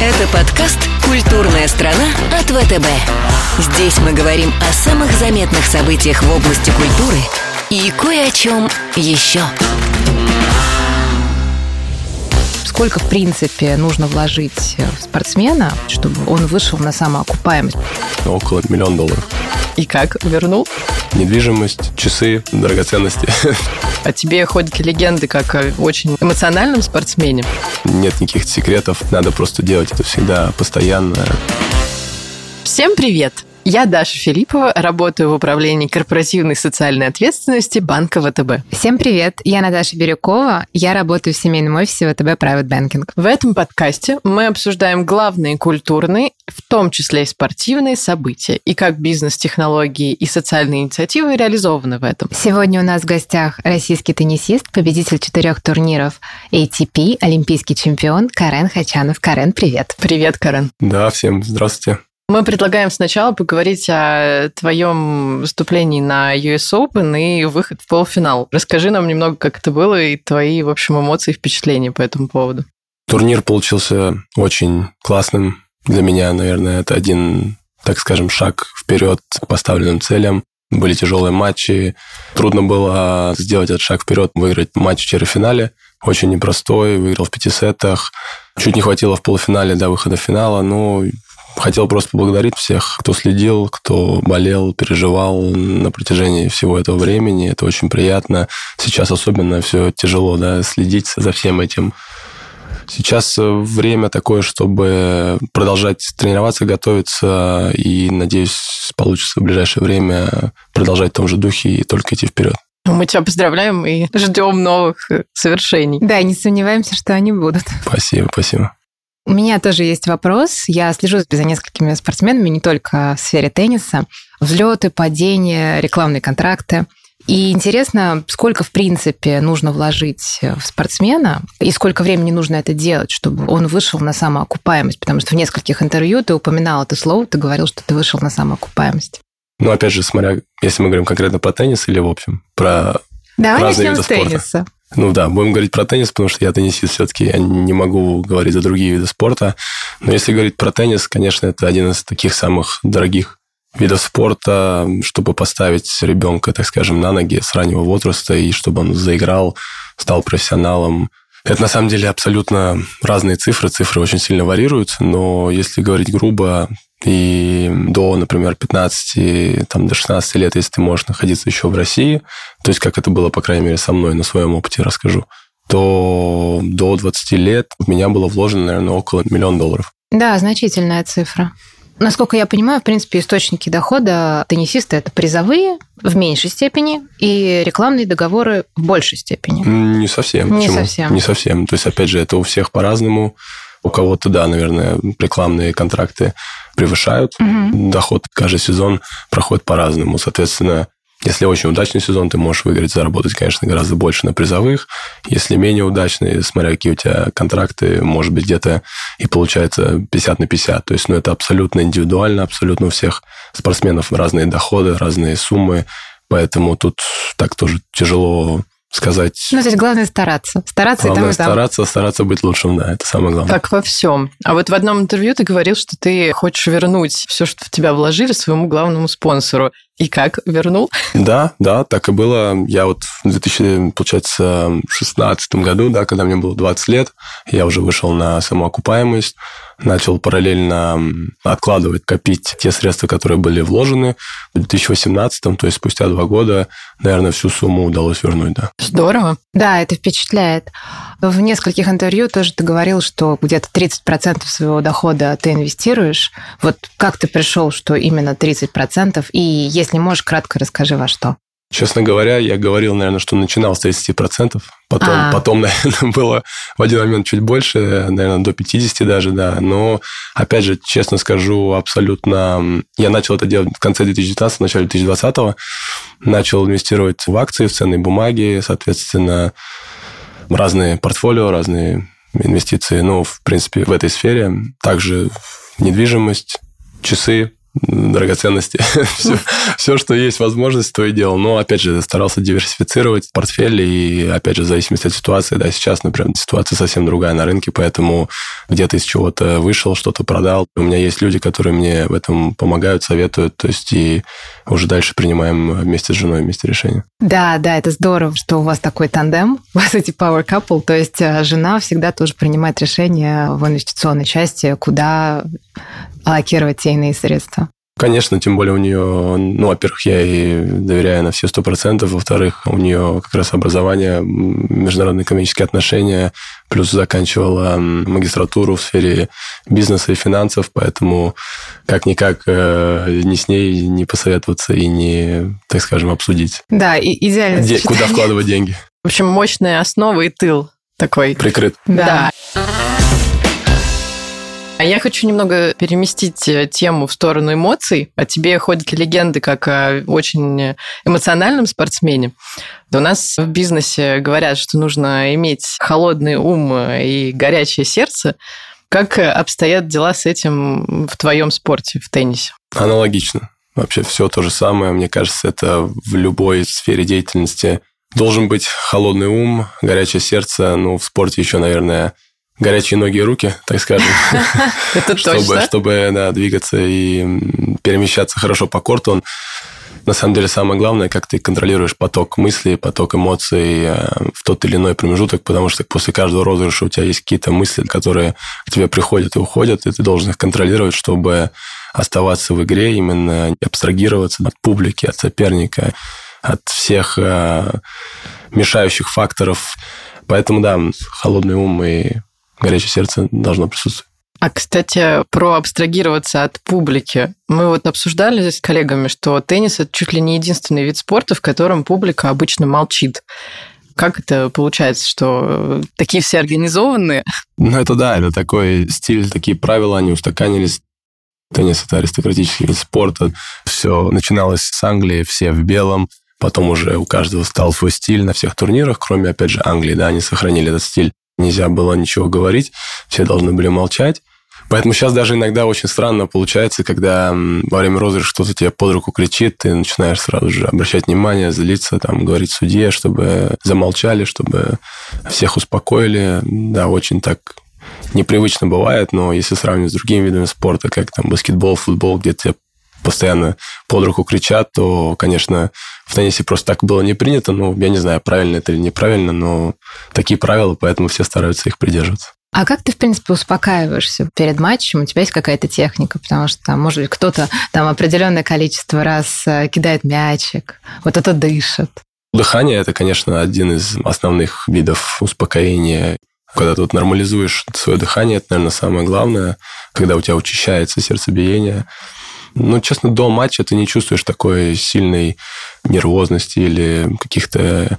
Это подкаст «Культурная страна» от ВТБ. Здесь мы говорим о самых заметных событиях в области культуры и кое о чем еще. Сколько, в принципе, нужно вложить в спортсмена, чтобы он вышел на самоокупаемость? Около миллиона долларов. И как? Вернул? Недвижимость, часы, драгоценности. А тебе ходят легенды как о очень эмоциональном спортсмене? Нет никаких секретов. Надо просто делать это всегда постоянно. Всем привет! Я Даша Филиппова, работаю в управлении корпоративной социальной ответственности банка ВТБ. Всем привет, я Наташа Бирюкова, я работаю в семейном офисе ВТБ Private Banking. В этом подкасте мы обсуждаем главные культурные, в том числе и спортивные события, и как бизнес-технологии и социальные инициативы реализованы в этом. Сегодня у нас в гостях российский теннисист, победитель четырех турниров ATP, олимпийский чемпион Карен Хачанов. Карен, привет. Привет, Карен. Да, всем здравствуйте. Мы предлагаем сначала поговорить о твоем выступлении на US Open и выход в полуфинал. Расскажи нам немного, как это было, и твои, в общем, эмоции и впечатления по этому поводу. Турнир получился очень классным. Для меня, наверное, это один, так скажем, шаг вперед к поставленным целям. Были тяжелые матчи. Трудно было сделать этот шаг вперед, выиграть матч в четвертьфинале. Очень непростой, выиграл в пяти сетах. Чуть не хватило в полуфинале до выхода в финала, но Хотел просто поблагодарить всех, кто следил, кто болел, переживал на протяжении всего этого времени. Это очень приятно. Сейчас особенно все тяжело, да, следить за всем этим. Сейчас время такое, чтобы продолжать тренироваться, готовиться, и, надеюсь, получится в ближайшее время продолжать в том же духе и только идти вперед. Мы тебя поздравляем и ждем новых совершений. Да, не сомневаемся, что они будут. Спасибо, спасибо. У меня тоже есть вопрос. Я слежу за несколькими спортсменами, не только в сфере тенниса. Взлеты, падения, рекламные контракты. И интересно, сколько, в принципе, нужно вложить в спортсмена и сколько времени нужно это делать, чтобы он вышел на самоокупаемость. Потому что в нескольких интервью ты упоминал это слово, ты говорил, что ты вышел на самоокупаемость. Ну, опять же, смотря, если мы говорим конкретно про теннис или в общем, про Давай разные начнем с тенниса. Ну да, будем говорить про теннис, потому что я теннисист все-таки, я не могу говорить за другие виды спорта. Но если говорить про теннис, конечно, это один из таких самых дорогих видов спорта, чтобы поставить ребенка, так скажем, на ноги с раннего возраста, и чтобы он заиграл, стал профессионалом. Это на самом деле абсолютно разные цифры, цифры очень сильно варьируются, но если говорить грубо, и до, например, 15, там, до 16 лет, если ты можешь находиться еще в России, то есть как это было, по крайней мере, со мной, на своем опыте расскажу, то до 20 лет в меня было вложено, наверное, около миллиона долларов. Да, значительная цифра. Насколько я понимаю, в принципе, источники дохода теннисиста – это призовые в меньшей степени и рекламные договоры в большей степени. Не совсем. Не Почему? совсем. Не совсем. То есть, опять же, это у всех по-разному. У кого-то, да, наверное, рекламные контракты превышают. Угу. Доход каждый сезон проходит по-разному. Соответственно, если очень удачный сезон, ты можешь выиграть, заработать, конечно, гораздо больше на призовых. Если менее удачный, смотря какие у тебя контракты, может быть, где-то и получается 50 на 50. То есть, ну, это абсолютно индивидуально, абсолютно у всех спортсменов разные доходы, разные суммы. Поэтому тут так тоже тяжело сказать. Ну, то есть главное стараться. Стараться главное и там, и там. стараться, стараться быть лучшим, да, это самое главное. Как во всем. А вот в одном интервью ты говорил, что ты хочешь вернуть все, что в тебя вложили, своему главному спонсору. И как? Вернул? Да, да, так и было. Я вот в 2016 году, да, когда мне было 20 лет, я уже вышел на самоокупаемость, начал параллельно откладывать, копить те средства, которые были вложены. В 2018, то есть спустя два года, наверное, всю сумму удалось вернуть, да. Здорово. Да, это впечатляет. В нескольких интервью тоже ты говорил, что где-то 30% своего дохода ты инвестируешь. Вот как ты пришел, что именно 30%? И если можешь, кратко расскажи, во что. Честно говоря, я говорил, наверное, что начинал с 30%. Потом, а. потом, наверное, было в один момент чуть больше, наверное, до 50 даже, да. Но, опять же, честно скажу, абсолютно... Я начал это делать в конце 2019, в начале 2020. Начал инвестировать в акции, в ценные бумаги, соответственно, разные портфолио, разные инвестиции, ну, в принципе, в этой сфере. Также недвижимость, часы, драгоценности. все, все, что есть возможность, то и делал. Но, опять же, старался диверсифицировать портфель, и, опять же, в зависимости от ситуации, да, сейчас, например, ситуация совсем другая на рынке, поэтому где-то из чего-то вышел, что-то продал. У меня есть люди, которые мне в этом помогают, советуют, то есть и уже дальше принимаем вместе с женой вместе решение. Да, да, это здорово, что у вас такой тандем, у вас эти power couple, то есть э, жена всегда тоже принимает решение в инвестиционной части, куда аллокировать те иные средства. Конечно, тем более у нее, ну, во-первых, я ей доверяю на все сто процентов, во-вторых, у нее как раз образование, международные экономические отношения, плюс заканчивала магистратуру в сфере бизнеса и финансов, поэтому как-никак э, не с ней не посоветоваться и не, так скажем, обсудить. Да, и идеально. Де- куда вкладывать деньги. В общем, мощная основа и тыл такой. Прикрыт. Да. А я хочу немного переместить э, тему в сторону эмоций. О тебе ходят легенды как о очень эмоциональном спортсмене. У нас в бизнесе говорят, что нужно иметь холодный ум и горячее сердце. Как обстоят дела с этим в твоем спорте, в теннисе? Аналогично. Вообще все то же самое. Мне кажется, это в любой сфере деятельности должен быть холодный ум, горячее сердце. Ну, в спорте еще, наверное, горячие ноги и руки, так скажем. Это чтобы, чтобы двигаться и перемещаться хорошо по корту. Он, на самом деле самое главное, как ты контролируешь поток мыслей, поток эмоций э, в тот или иной промежуток, потому что после каждого розыгрыша у тебя есть какие-то мысли, которые к тебе приходят и уходят, и ты должен их контролировать, чтобы оставаться в игре, именно абстрагироваться от публики, от соперника, от всех э, мешающих факторов. Поэтому, да, холодный ум и горячее сердце должно присутствовать. А, кстати, про абстрагироваться от публики. Мы вот обсуждали с коллегами, что теннис – это чуть ли не единственный вид спорта, в котором публика обычно молчит. Как это получается, что такие все организованные? Ну, это да, это такой стиль, такие правила, они устаканились. Теннис – это аристократический вид спорта. Все начиналось с Англии, все в белом. Потом уже у каждого стал свой стиль на всех турнирах, кроме, опять же, Англии, да, они сохранили этот стиль нельзя было ничего говорить, все должны были молчать. Поэтому сейчас даже иногда очень странно получается, когда во время розыгрыша кто-то тебе под руку кричит, ты начинаешь сразу же обращать внимание, злиться, там, говорить судье, чтобы замолчали, чтобы всех успокоили. Да, очень так непривычно бывает, но если сравнивать с другими видами спорта, как там баскетбол, футбол, где тебе постоянно под руку кричат, то, конечно, в теннисе просто так было не принято. Ну, я не знаю, правильно это или неправильно, но такие правила, поэтому все стараются их придерживаться. А как ты, в принципе, успокаиваешься перед матчем? У тебя есть какая-то техника? Потому что, там, может быть, кто-то там определенное количество раз э, кидает мячик, вот это дышит. Дыхание – это, конечно, один из основных видов успокоения. Когда ты вот нормализуешь свое дыхание, это, наверное, самое главное. Когда у тебя учащается сердцебиение, ну, честно, до матча ты не чувствуешь такой сильной нервозности или каких-то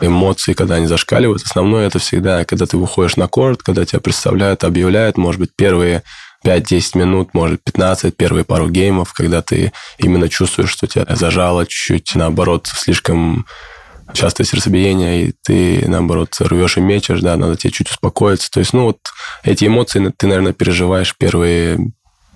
эмоций, когда они зашкаливают. Основное это всегда, когда ты выходишь на корт, когда тебя представляют, объявляют, может быть, первые 5-10 минут, может, 15, первые пару геймов, когда ты именно чувствуешь, что тебя зажало чуть-чуть, наоборот, слишком частое сердцебиение, и ты, наоборот, рвешь и мечешь, да, надо тебе чуть успокоиться. То есть, ну, вот эти эмоции ты, наверное, переживаешь первые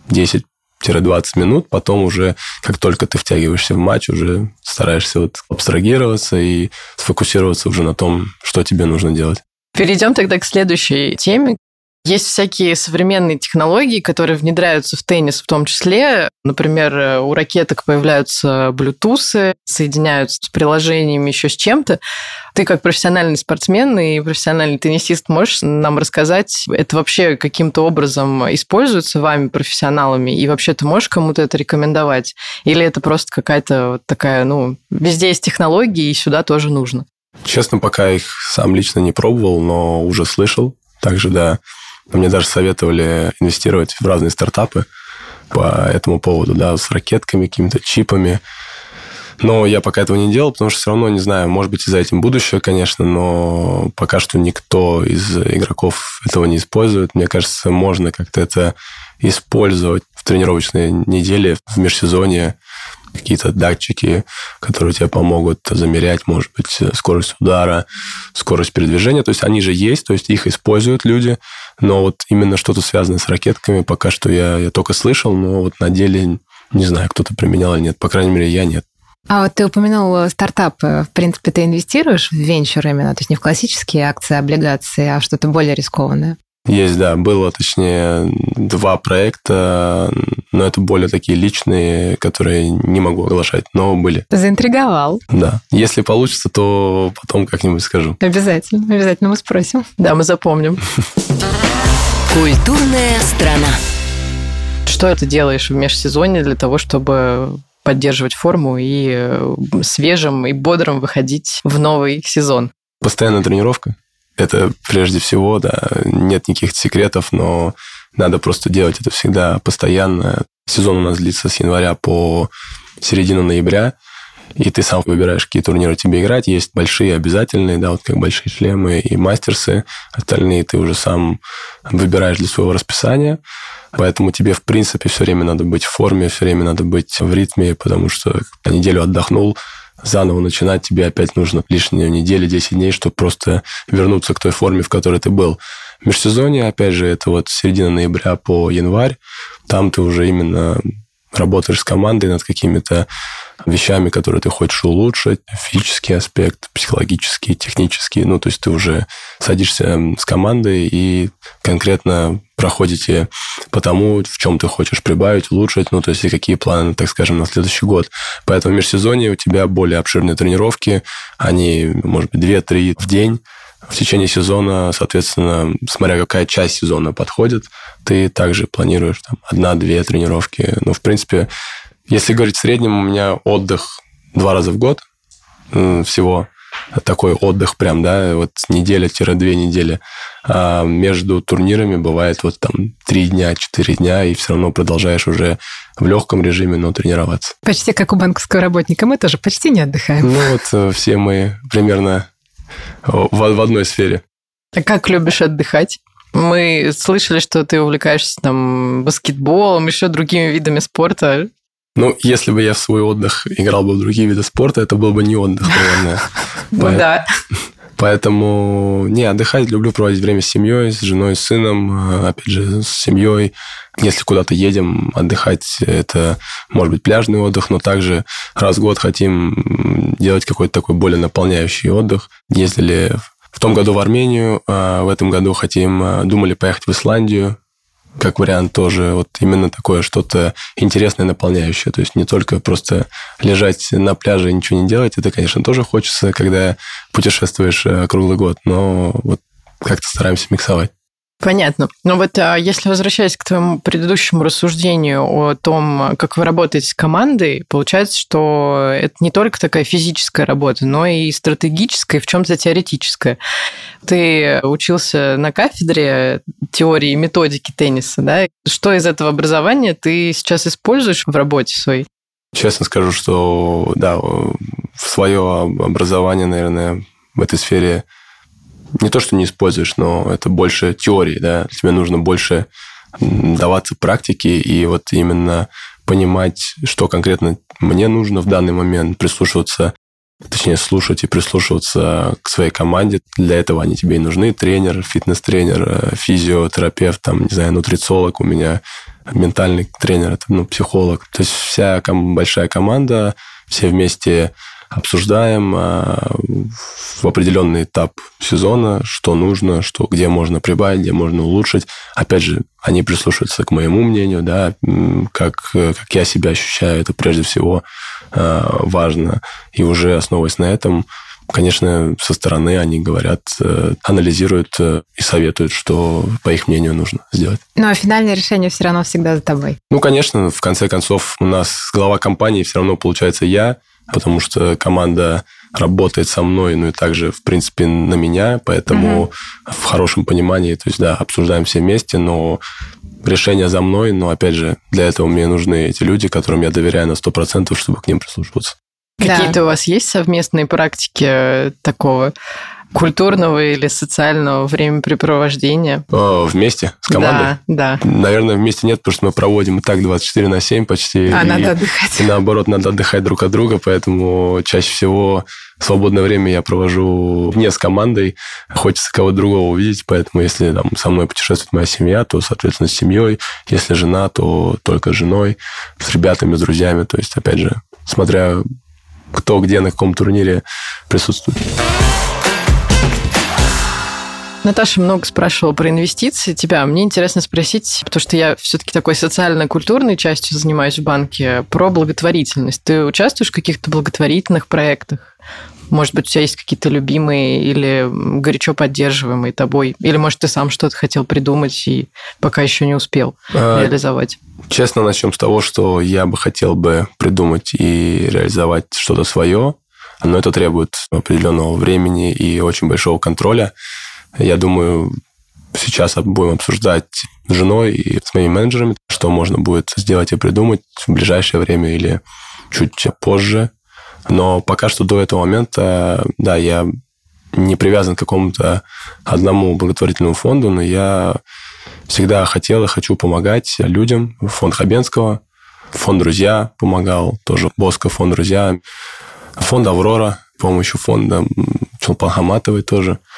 10 20 минут, потом уже, как только ты втягиваешься в матч, уже стараешься вот абстрагироваться и сфокусироваться уже на том, что тебе нужно делать. Перейдем тогда к следующей теме. Есть всякие современные технологии, которые внедряются в теннис в том числе. Например, у ракеток появляются Bluetooth, соединяются с приложениями, еще с чем-то. Ты как профессиональный спортсмен и профессиональный теннисист можешь нам рассказать, это вообще каким-то образом используется вами, профессионалами, и вообще ты можешь кому-то это рекомендовать? Или это просто какая-то вот такая, ну, везде есть технологии, и сюда тоже нужно? Честно, пока их сам лично не пробовал, но уже слышал. Также, да, мне даже советовали инвестировать в разные стартапы по этому поводу, да, с ракетками, какими-то чипами. Но я пока этого не делал, потому что все равно не знаю, может быть, и за этим будущее, конечно, но пока что никто из игроков этого не использует. Мне кажется, можно как-то это использовать в тренировочной неделе, в межсезонье, какие-то датчики, которые тебе помогут замерять, может быть, скорость удара, скорость передвижения. То есть они же есть, то есть их используют люди, но вот именно что-то связанное с ракетками пока что я, я только слышал, но вот на деле Не знаю, кто-то применял или нет. По крайней мере, я нет. А вот ты упомянул стартапы. В принципе, ты инвестируешь в венчур именно, то есть не в классические акции, облигации, а что-то более рискованное? Есть, да. Было, точнее, два проекта, но это более такие личные, которые не могу оглашать, но были. Заинтриговал. Да. Если получится, то потом как-нибудь скажу. Обязательно, обязательно мы спросим. Да, мы запомним. Культурная страна. Что ты делаешь в межсезонье для того, чтобы поддерживать форму и э, свежим и бодрым выходить в новый сезон? Постоянная тренировка. Это прежде всего, да, нет никаких секретов, но надо просто делать это всегда постоянно. Сезон у нас длится с января по середину ноября, и ты сам выбираешь, какие турниры тебе играть. Есть большие обязательные, да, вот как большие шлемы и мастерсы. Остальные ты уже сам выбираешь для своего расписания. Поэтому тебе, в принципе, все время надо быть в форме, все время надо быть в ритме, потому что неделю отдохнул, заново начинать тебе опять нужно лишние недели, 10 дней, чтобы просто вернуться к той форме, в которой ты был. Межсезонье, опять же, это вот середина ноября по январь. Там ты уже именно работаешь с командой над какими-то вещами, которые ты хочешь улучшить, физический аспект, психологический, технический. Ну, то есть ты уже садишься с командой и конкретно проходите по тому, в чем ты хочешь прибавить, улучшить, ну, то есть и какие планы, так скажем, на следующий год. Поэтому в межсезонье у тебя более обширные тренировки, они, может быть, 2-3 в день, в течение сезона, соответственно, смотря какая часть сезона подходит, ты также планируешь там одна-две тренировки. Ну, в принципе, если говорить в среднем, у меня отдых два раза в год всего. Такой отдых прям, да, вот неделя-две недели. А между турнирами бывает вот там три дня, четыре дня, и все равно продолжаешь уже в легком режиме, но тренироваться. Почти как у банковского работника. Мы тоже почти не отдыхаем. Ну вот э, все мы примерно в, в одной сфере. А как любишь отдыхать? Мы слышали, что ты увлекаешься там баскетболом, еще другими видами спорта. Ну, если бы я в свой отдых играл бы в другие виды спорта, это был бы не отдых, наверное. Ну да. Поэтому, не, отдыхать люблю проводить время с семьей, с женой, с сыном, опять же, с семьей. Если куда-то едем отдыхать, это может быть пляжный отдых, но также раз в год хотим делать какой-то такой более наполняющий отдых. Ездили в том году в Армению, а в этом году хотим, а, думали поехать в Исландию, как вариант тоже вот именно такое что-то интересное, наполняющее. То есть не только просто лежать на пляже и ничего не делать. Это, конечно, тоже хочется, когда путешествуешь э, круглый год, но вот как-то стараемся миксовать. Понятно. Но вот а, если возвращаясь к твоему предыдущему рассуждению о том, как вы работаете с командой, получается, что это не только такая физическая работа, но и стратегическая, в чем-то теоретическая. Ты учился на кафедре теории и методики тенниса, да? Что из этого образования ты сейчас используешь в работе своей? Честно скажу, что да, в свое образование, наверное, в этой сфере не то, что не используешь, но это больше теории, да, тебе нужно больше даваться практике и вот именно понимать, что конкретно мне нужно в данный момент, прислушиваться, точнее, слушать и прислушиваться к своей команде. Для этого они тебе и нужны. Тренер, фитнес-тренер, э, физиотерапевт, там, не знаю, нутрициолог у меня, ментальный тренер, это, ну, психолог. То есть вся большая команда, все вместе обсуждаем а, в определенный этап сезона, что нужно, что, где можно прибавить, где можно улучшить. Опять же, они прислушиваются к моему мнению, да, как, как я себя ощущаю, это прежде всего а, важно. И уже основываясь на этом, конечно, со стороны они говорят, э, анализируют э, и советуют, что, по их мнению, нужно сделать. Но финальное решение все равно всегда за тобой. Ну, конечно, в конце концов, у нас глава компании все равно получается я, потому что команда работает со мной, ну и также, в принципе, на меня, поэтому угу. в хорошем понимании, то есть, да, обсуждаем все вместе, но решение за мной, но, опять же, для этого мне нужны эти люди, которым я доверяю на 100%, чтобы к ним прислушиваться. Какие-то да. у вас есть совместные практики такого культурного или социального времяпрепровождения? О, вместе с командой? Да, да. Наверное, вместе нет, потому что мы проводим и так 24 на 7 почти. А, и, надо отдыхать. И наоборот, надо отдыхать друг от друга, поэтому чаще всего свободное время я провожу не с командой, хочется кого-то другого увидеть, поэтому если там со мной путешествует моя семья, то, соответственно, с семьей, если жена, то только с женой, с ребятами, с друзьями, то есть, опять же, смотря кто где на каком турнире присутствует. Наташа много спрашивала про инвестиции тебя. Мне интересно спросить, потому что я все-таки такой социально-культурной частью занимаюсь в банке, про благотворительность. Ты участвуешь в каких-то благотворительных проектах? Может быть, у тебя есть какие-то любимые или горячо поддерживаемые тобой? Или, может, ты сам что-то хотел придумать и пока еще не успел а, реализовать? Честно, начнем с того, что я бы хотел бы придумать и реализовать что-то свое, но это требует определенного времени и очень большого контроля. Я думаю, сейчас будем обсуждать с женой и с моими менеджерами, что можно будет сделать и придумать в ближайшее время или чуть позже. Но пока что до этого момента, да, я не привязан к какому-то одному благотворительному фонду, но я всегда хотел и хочу помогать людям. Фонд Хабенского, фонд «Друзья» помогал, тоже Боско, фонд «Друзья», фонд «Аврора», помощью фонда Чулпан Хаматовой тоже –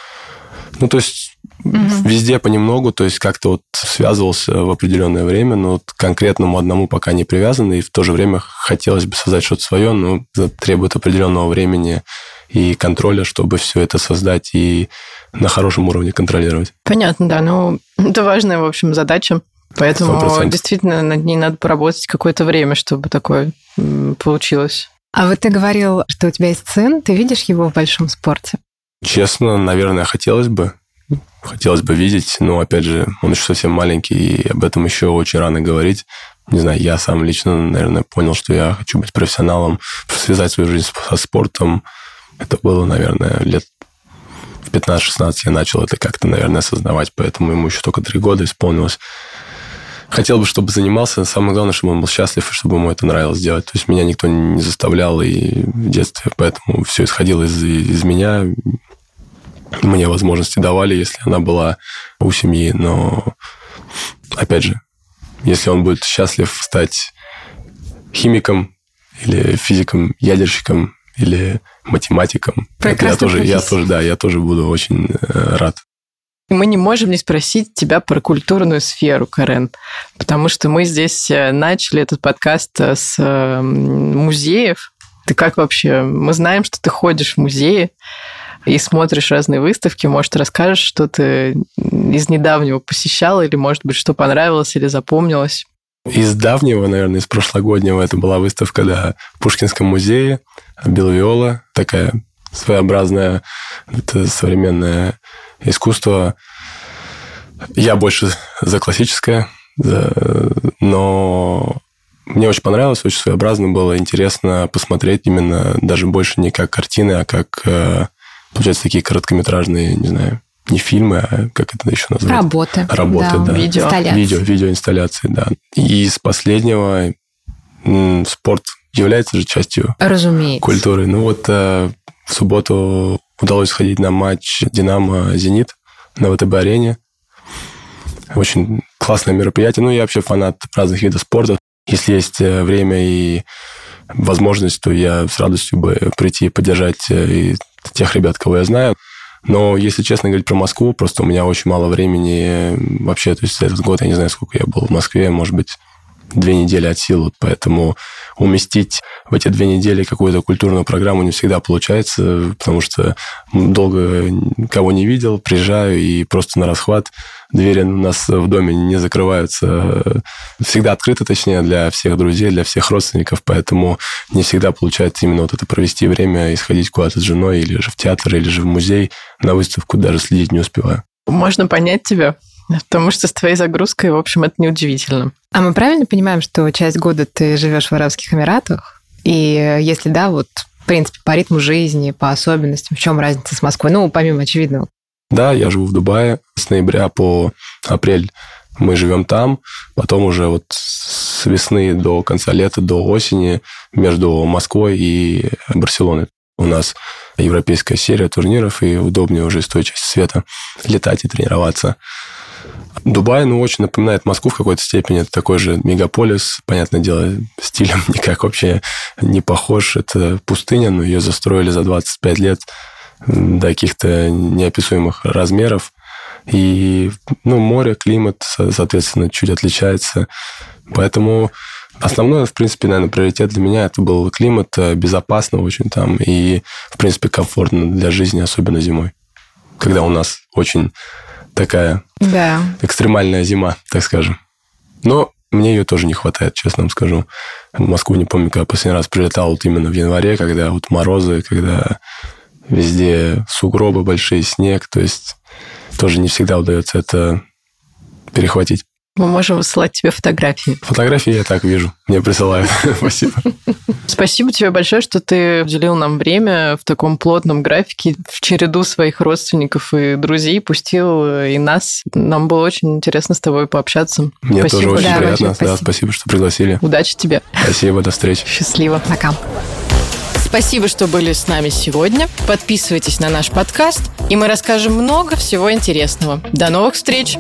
ну, то есть угу. везде понемногу, то есть как-то вот связывался в определенное время, но вот конкретному одному пока не привязан, и в то же время хотелось бы создать что-то свое, но это требует определенного времени и контроля, чтобы все это создать и на хорошем уровне контролировать. Понятно, да. Ну, это важная, в общем, задача. Поэтому 100%. действительно над ней надо поработать какое-то время, чтобы такое получилось. А вот ты говорил, что у тебя есть сын, ты видишь его в большом спорте? Честно, наверное, хотелось бы. Хотелось бы видеть, но, опять же, он еще совсем маленький, и об этом еще очень рано говорить. Не знаю, я сам лично, наверное, понял, что я хочу быть профессионалом, связать свою жизнь со спортом. Это было, наверное, лет в 15-16 я начал это как-то, наверное, осознавать, поэтому ему еще только три года исполнилось. Хотел бы, чтобы занимался. Самое главное, чтобы он был счастлив, и чтобы ему это нравилось делать. То есть меня никто не заставлял и в детстве, поэтому все исходило из, из меня мне возможности давали, если она была у семьи. Но, опять же, если он будет счастлив стать химиком или физиком, ядерщиком или математиком, я тоже, я тоже, да, я тоже буду очень э, рад. Мы не можем не спросить тебя про культурную сферу, Карен, потому что мы здесь э, начали этот подкаст э, с музеев. Ты как вообще? Мы знаем, что ты ходишь в музеи и смотришь разные выставки, может, расскажешь, что ты из недавнего посещал, или, может быть, что понравилось или запомнилось? Из давнего, наверное, из прошлогоднего, это была выставка да, в Пушкинском музее Белвиола, такая своеобразная, это современное искусство. Я больше за классическое, но мне очень понравилось, очень своеобразно было, интересно посмотреть именно даже больше не как картины, а как э, получается, такие короткометражные, не знаю, не фильмы, а как это еще назвать? Работы. Работы, да. да. Видео. Инсталляции. Видео, видеоинсталляции, да. И из последнего спорт является же частью Разумеется. культуры. Ну вот э, в субботу удалось сходить на матч «Динамо-Зенит» на ВТБ-арене. Очень классное мероприятие. Ну, я вообще фанат разных видов спорта. Если есть э, время и возможность, то я с радостью бы прийти и поддержать э, и тех ребят, кого я знаю. Но, если честно говорить про Москву, просто у меня очень мало времени вообще. То есть этот год я не знаю, сколько я был в Москве, может быть, две недели от силы. Поэтому уместить в эти две недели какую-то культурную программу не всегда получается, потому что долго кого не видел, приезжаю и просто на расхват. Двери у нас в доме не закрываются, всегда открыты, точнее, для всех друзей, для всех родственников, поэтому не всегда получается именно вот это провести время и сходить куда-то с женой, или же в театр, или же в музей, на выставку даже следить не успеваю. Можно понять тебя. Потому что с твоей загрузкой, в общем, это неудивительно. А мы правильно понимаем, что часть года ты живешь в Арабских Эмиратах? И если да, вот в принципе, по ритму жизни, по особенностям, в чем разница с Москвой? Ну, помимо очевидного. Да, я живу в Дубае. С ноября по апрель мы живем там. Потом уже вот с весны до конца лета, до осени между Москвой и Барселоной. У нас европейская серия турниров, и удобнее уже из той части света летать и тренироваться. Дубай, ну, очень напоминает Москву в какой-то степени. Это такой же мегаполис. Понятное дело, стилем никак вообще не похож. Это пустыня, но ее застроили за 25 лет до каких-то неописуемых размеров. И, ну, море, климат, соответственно, чуть отличается. Поэтому Основной, в принципе, наверное, приоритет для меня это был климат, э, безопасно очень там и, в принципе, комфортно для жизни, особенно зимой, когда у нас очень такая да. экстремальная зима, так скажем. Но мне ее тоже не хватает, честно вам скажу. В Москву не помню, когда последний раз прилетал вот именно в январе, когда вот морозы, когда везде сугробы, большие снег, то есть тоже не всегда удается это перехватить. Мы можем высылать тебе фотографии. Фотографии я так вижу. Мне присылают. Спасибо. Спасибо тебе большое, что ты уделил нам время в таком плотном графике, в череду своих родственников и друзей, пустил и нас. Нам было очень интересно с тобой пообщаться. Мне спасибо. тоже очень да, приятно. Спасибо. Да, спасибо, что пригласили. Удачи тебе. Спасибо, до встречи. Счастливо. Пока. Спасибо, что были с нами сегодня. Подписывайтесь на наш подкаст, и мы расскажем много всего интересного. До новых встреч!